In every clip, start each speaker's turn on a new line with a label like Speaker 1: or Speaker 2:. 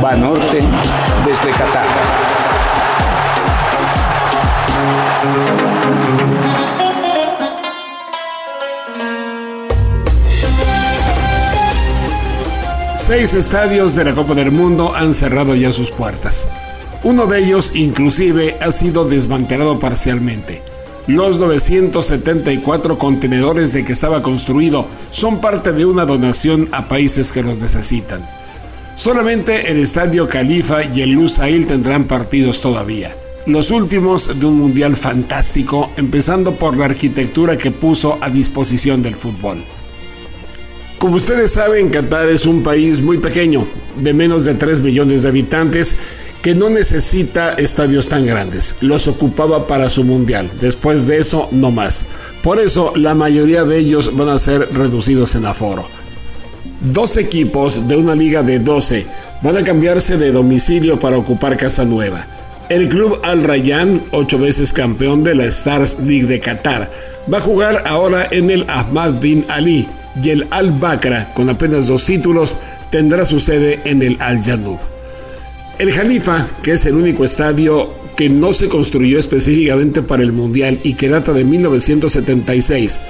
Speaker 1: Banorte desde Qatar.
Speaker 2: Seis estadios de la Copa del Mundo han cerrado ya sus puertas. Uno de ellos inclusive ha sido desmantelado parcialmente. Los 974 contenedores de que estaba construido son parte de una donación a países que los necesitan. Solamente el Estadio Califa y el Lusail tendrán partidos todavía. Los últimos de un mundial fantástico, empezando por la arquitectura que puso a disposición del fútbol. Como ustedes saben, Qatar es un país muy pequeño, de menos de 3 millones de habitantes, que no necesita estadios tan grandes. Los ocupaba para su mundial. Después de eso, no más. Por eso, la mayoría de ellos van a ser reducidos en aforo. Dos equipos de una liga de 12 van a cambiarse de domicilio para ocupar casa nueva. El club Al Rayyan, ocho veces campeón de la Stars League de Qatar, va a jugar ahora en el Ahmad bin Ali y el Al Bakra, con apenas dos títulos, tendrá su sede en el Al Janub. El Jalifa, que es el único estadio que no se construyó específicamente para el Mundial y que data de 1976,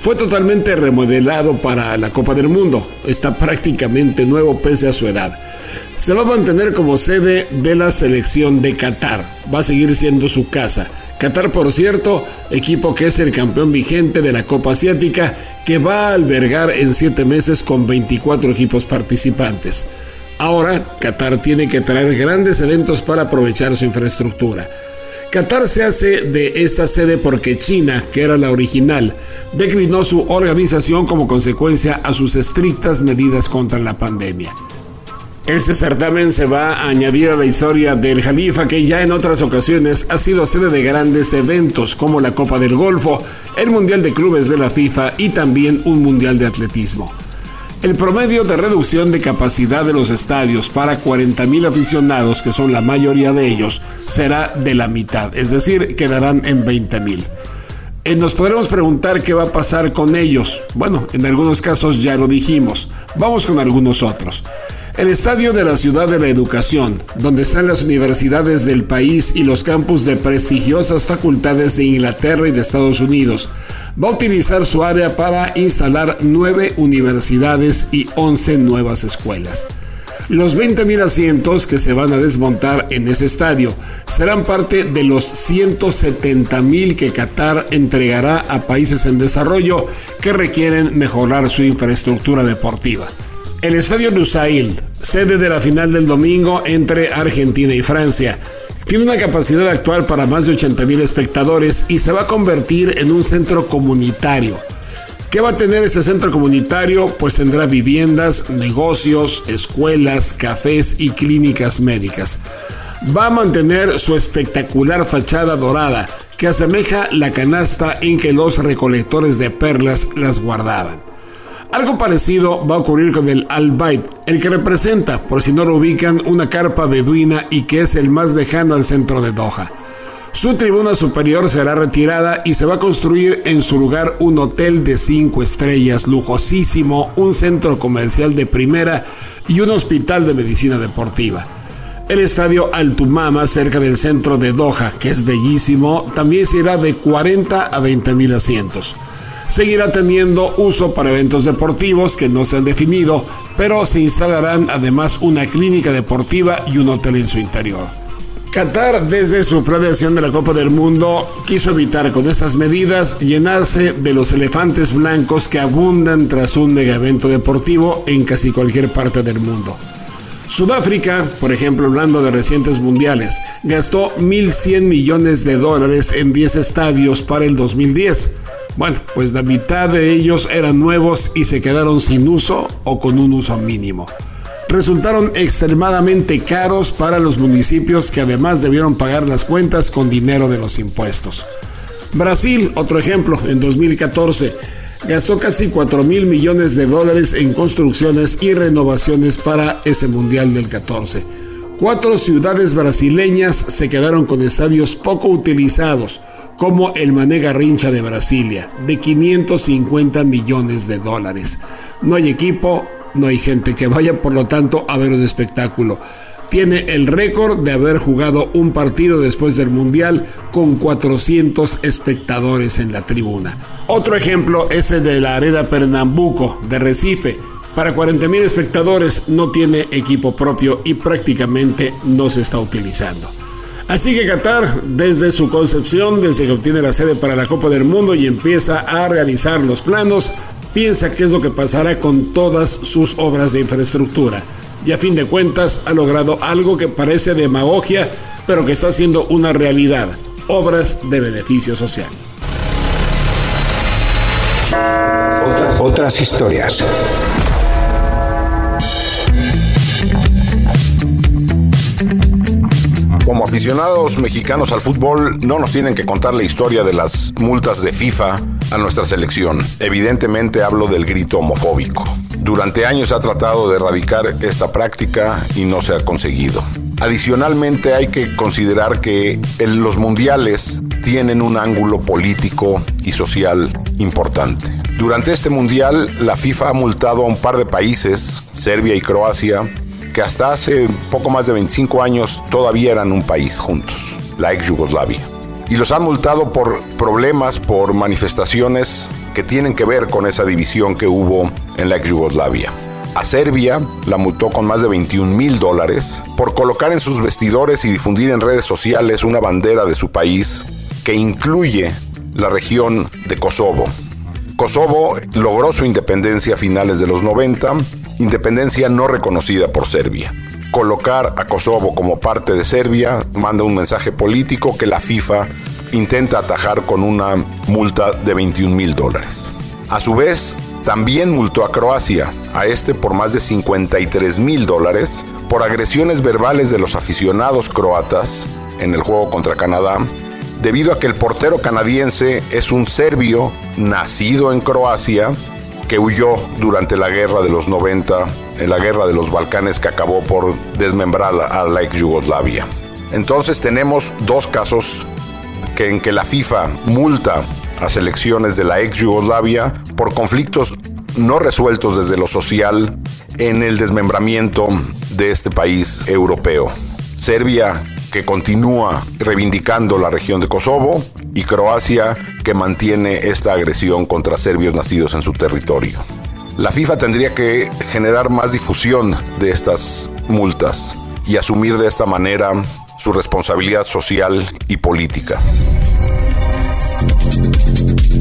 Speaker 2: fue totalmente remodelado para la Copa del Mundo. Está prácticamente nuevo pese a su edad. Se va a mantener como sede de la selección de Qatar. Va a seguir siendo su casa. Qatar, por cierto, equipo que es el campeón vigente de la Copa Asiática, que va a albergar en siete meses con 24 equipos participantes. Ahora, Qatar tiene que traer grandes eventos para aprovechar su infraestructura. Qatar se hace de esta sede porque China, que era la original, declinó su organización como consecuencia a sus estrictas medidas contra la pandemia. Este certamen se va a añadir a la historia del Jalifa que ya en otras ocasiones ha sido sede de grandes eventos como la Copa del Golfo, el Mundial de Clubes de la FIFA y también un Mundial de Atletismo. El promedio de reducción de capacidad de los estadios para 40.000 aficionados, que son la mayoría de ellos, será de la mitad, es decir, quedarán en 20.000. Eh, nos podremos preguntar qué va a pasar con ellos. Bueno, en algunos casos ya lo dijimos. Vamos con algunos otros. El estadio de la Ciudad de la Educación, donde están las universidades del país y los campus de prestigiosas facultades de Inglaterra y de Estados Unidos, va a utilizar su área para instalar nueve universidades y 11 nuevas escuelas. Los 20.000 asientos que se van a desmontar en ese estadio serán parte de los 170.000 que Qatar entregará a países en desarrollo que requieren mejorar su infraestructura deportiva. El Estadio Lusail, sede de la final del domingo entre Argentina y Francia, tiene una capacidad actual para más de 80.000 espectadores y se va a convertir en un centro comunitario. ¿Qué va a tener ese centro comunitario? Pues tendrá viviendas, negocios, escuelas, cafés y clínicas médicas. Va a mantener su espectacular fachada dorada, que asemeja la canasta en que los recolectores de perlas las guardaban. Algo parecido va a ocurrir con el Al Bayt, el que representa, por si no lo ubican, una carpa beduina y que es el más lejano al centro de Doha. Su tribuna superior será retirada y se va a construir en su lugar un hotel de cinco estrellas lujosísimo, un centro comercial de primera y un hospital de medicina deportiva. El estadio Altumama, cerca del centro de Doha, que es bellísimo, también será de 40 a 20 mil asientos seguirá teniendo uso para eventos deportivos que no se han definido, pero se instalarán además una clínica deportiva y un hotel en su interior. Qatar, desde su planeación de la Copa del Mundo, quiso evitar con estas medidas llenarse de los elefantes blancos que abundan tras un mega evento deportivo en casi cualquier parte del mundo. Sudáfrica, por ejemplo, hablando de recientes mundiales, gastó 1.100 millones de dólares en 10 estadios para el 2010 bueno, pues la mitad de ellos eran nuevos y se quedaron sin uso o con un uso mínimo. Resultaron extremadamente caros para los municipios que además debieron pagar las cuentas con dinero de los impuestos. Brasil, otro ejemplo, en 2014 gastó casi 4 mil millones de dólares en construcciones y renovaciones para ese Mundial del 14. Cuatro ciudades brasileñas se quedaron con estadios poco utilizados, como el Mané Garrincha de Brasilia, de 550 millones de dólares. No hay equipo, no hay gente que vaya, por lo tanto, a ver un espectáculo. tiene el récord de haber jugado un partido después del Mundial con 400 espectadores en la tribuna. Otro ejemplo es el de la Arena Pernambuco de Recife. Para 40.000 espectadores no tiene equipo propio y prácticamente no se está utilizando. Así que Qatar, desde su concepción, desde que obtiene la sede para la Copa del Mundo y empieza a realizar los planos, piensa qué es lo que pasará con todas sus obras de infraestructura. Y a fin de cuentas ha logrado algo que parece demagogia, pero que está siendo una realidad, obras de beneficio social.
Speaker 1: Otras historias.
Speaker 3: Aficionados mexicanos al fútbol, no nos tienen que contar la historia de las multas de FIFA a nuestra selección. Evidentemente hablo del grito homofóbico. Durante años ha tratado de erradicar esta práctica y no se ha conseguido. Adicionalmente hay que considerar que los mundiales tienen un ángulo político y social importante. Durante este mundial la FIFA ha multado a un par de países, Serbia y Croacia, que hasta hace poco más de 25 años todavía eran un país juntos, la ex Yugoslavia. Y los han multado por problemas, por manifestaciones que tienen que ver con esa división que hubo en la ex Yugoslavia. A Serbia la multó con más de 21 mil dólares por colocar en sus vestidores y difundir en redes sociales una bandera de su país que incluye la región de Kosovo. Kosovo logró su independencia a finales de los 90 independencia no reconocida por Serbia. Colocar a Kosovo como parte de Serbia manda un mensaje político que la FIFA intenta atajar con una multa de 21 mil dólares. A su vez, también multó a Croacia, a este por más de 53 mil dólares, por agresiones verbales de los aficionados croatas en el juego contra Canadá, debido a que el portero canadiense es un serbio nacido en Croacia que huyó durante la guerra de los 90, en la guerra de los Balcanes que acabó por desmembrar a la ex Yugoslavia. Entonces tenemos dos casos que en que la FIFA multa a selecciones de la ex Yugoslavia por conflictos no resueltos desde lo social en el desmembramiento de este país europeo. Serbia que continúa reivindicando la región de Kosovo y Croacia que mantiene esta agresión contra serbios nacidos en su territorio. La FIFA tendría que generar más difusión de estas multas y asumir de esta manera su responsabilidad social y política.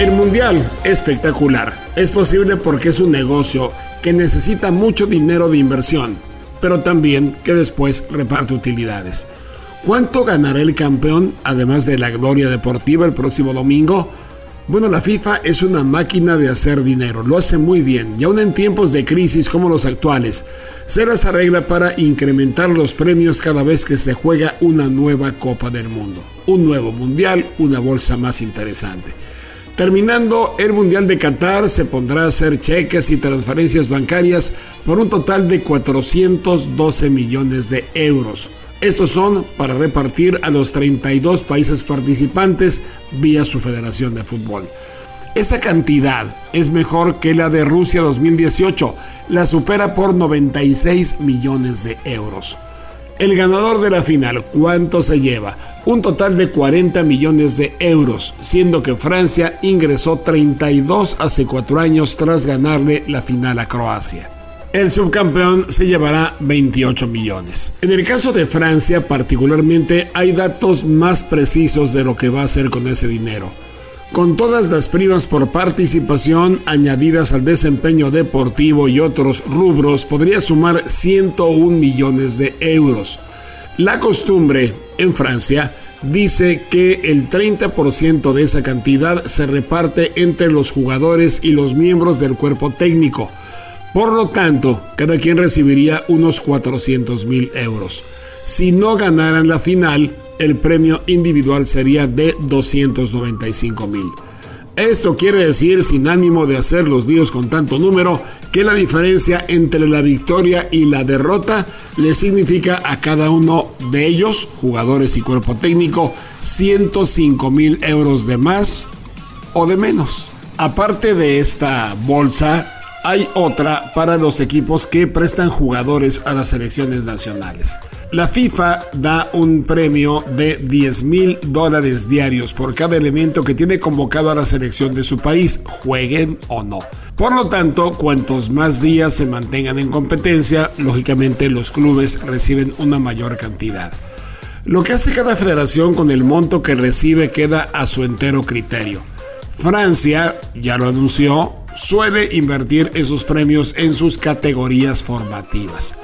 Speaker 2: El mundial, espectacular. Es posible porque es un negocio que necesita mucho dinero de inversión, pero también que después reparte utilidades. ¿Cuánto ganará el campeón, además de la gloria deportiva, el próximo domingo? Bueno, la FIFA es una máquina de hacer dinero, lo hace muy bien, y aún en tiempos de crisis como los actuales, se las arregla para incrementar los premios cada vez que se juega una nueva Copa del Mundo, un nuevo Mundial, una bolsa más interesante. Terminando el Mundial de Qatar, se pondrá a hacer cheques y transferencias bancarias por un total de 412 millones de euros. Estos son para repartir a los 32 países participantes vía su Federación de Fútbol. Esa cantidad es mejor que la de Rusia 2018, la supera por 96 millones de euros. El ganador de la final, ¿cuánto se lleva? Un total de 40 millones de euros, siendo que Francia ingresó 32 hace cuatro años tras ganarle la final a Croacia. El subcampeón se llevará 28 millones. En el caso de Francia particularmente hay datos más precisos de lo que va a hacer con ese dinero con todas las primas por participación añadidas al desempeño deportivo y otros rubros, podría sumar 101 millones de euros. La costumbre en Francia dice que el 30% de esa cantidad se reparte entre los jugadores y los miembros del cuerpo técnico. Por lo tanto, cada quien recibiría unos 400 mil euros. Si no ganaran la final, el premio individual sería de 295 mil. Esto quiere decir, sin ánimo de hacer los líos con tanto número, que la diferencia entre la victoria y la derrota le significa a cada uno de ellos, jugadores y cuerpo técnico, 105 mil euros de más o de menos. Aparte de esta bolsa, hay otra para los equipos que prestan jugadores a las selecciones nacionales. La FIFA da un premio de 10 mil dólares diarios por cada elemento que tiene convocado a la selección de su país, jueguen o no. Por lo tanto, cuantos más días se mantengan en competencia, lógicamente los clubes reciben una mayor cantidad. Lo que hace cada federación con el monto que recibe queda a su entero criterio. Francia, ya lo anunció, suele invertir esos premios en sus categorías formativas.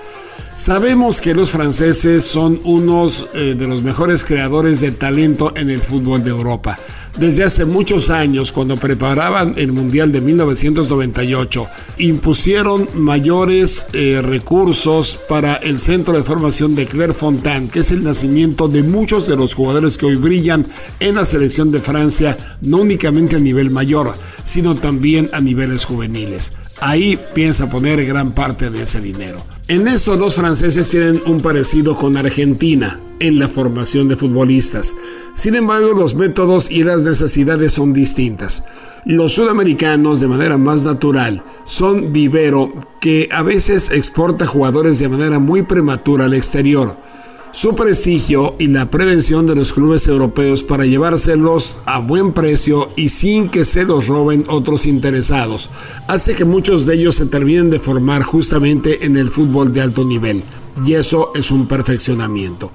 Speaker 2: Sabemos que los franceses son unos eh, de los mejores creadores de talento en el fútbol de Europa desde hace muchos años, cuando preparaban el Mundial de 1998, impusieron mayores eh, recursos para el centro de formación de Clairefontaine, que es el nacimiento de muchos de los jugadores que hoy brillan en la selección de Francia, no únicamente a nivel mayor, sino también a niveles juveniles. Ahí piensa poner gran parte de ese dinero. En eso los franceses tienen un parecido con Argentina en la formación de futbolistas. Sin embargo, los métodos y las necesidades son distintas. Los sudamericanos, de manera más natural, son vivero que a veces exporta jugadores de manera muy prematura al exterior su prestigio y la prevención de los clubes europeos para llevárselos a buen precio y sin que se los roben otros interesados, hace que muchos de ellos se terminen de formar justamente en el fútbol de alto nivel, y eso es un perfeccionamiento.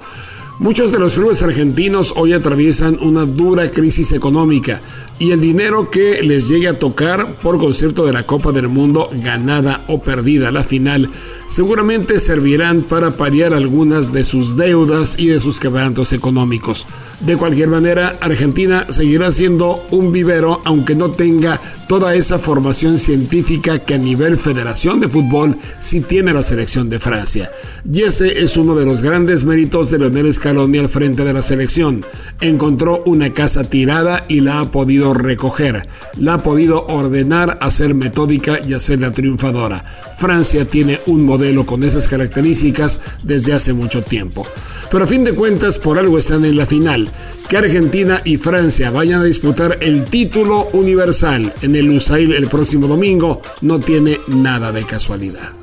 Speaker 2: Muchos de los clubes argentinos hoy atraviesan una dura crisis económica y el dinero que les llegue a tocar por concierto de la Copa del Mundo, ganada o perdida la final, seguramente servirán para paliar algunas de sus deudas y de sus quebrantos económicos. De cualquier manera, Argentina seguirá siendo un vivero aunque no tenga toda esa formación científica que a nivel federación de fútbol sí tiene la selección de Francia. Y ese es uno de los grandes méritos de Leonel Scaloni al frente de la selección. Encontró una casa tirada y la ha podido recoger. La ha podido ordenar, hacer metódica y hacerla triunfadora. Francia tiene un modelo con esas características desde hace mucho tiempo. Pero a fin de cuentas, por algo están en la final. Que Argentina y Francia vayan a disputar el título universal en el USAIL el próximo domingo no tiene nada de casualidad.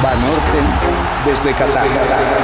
Speaker 1: Banorte desde Qatar.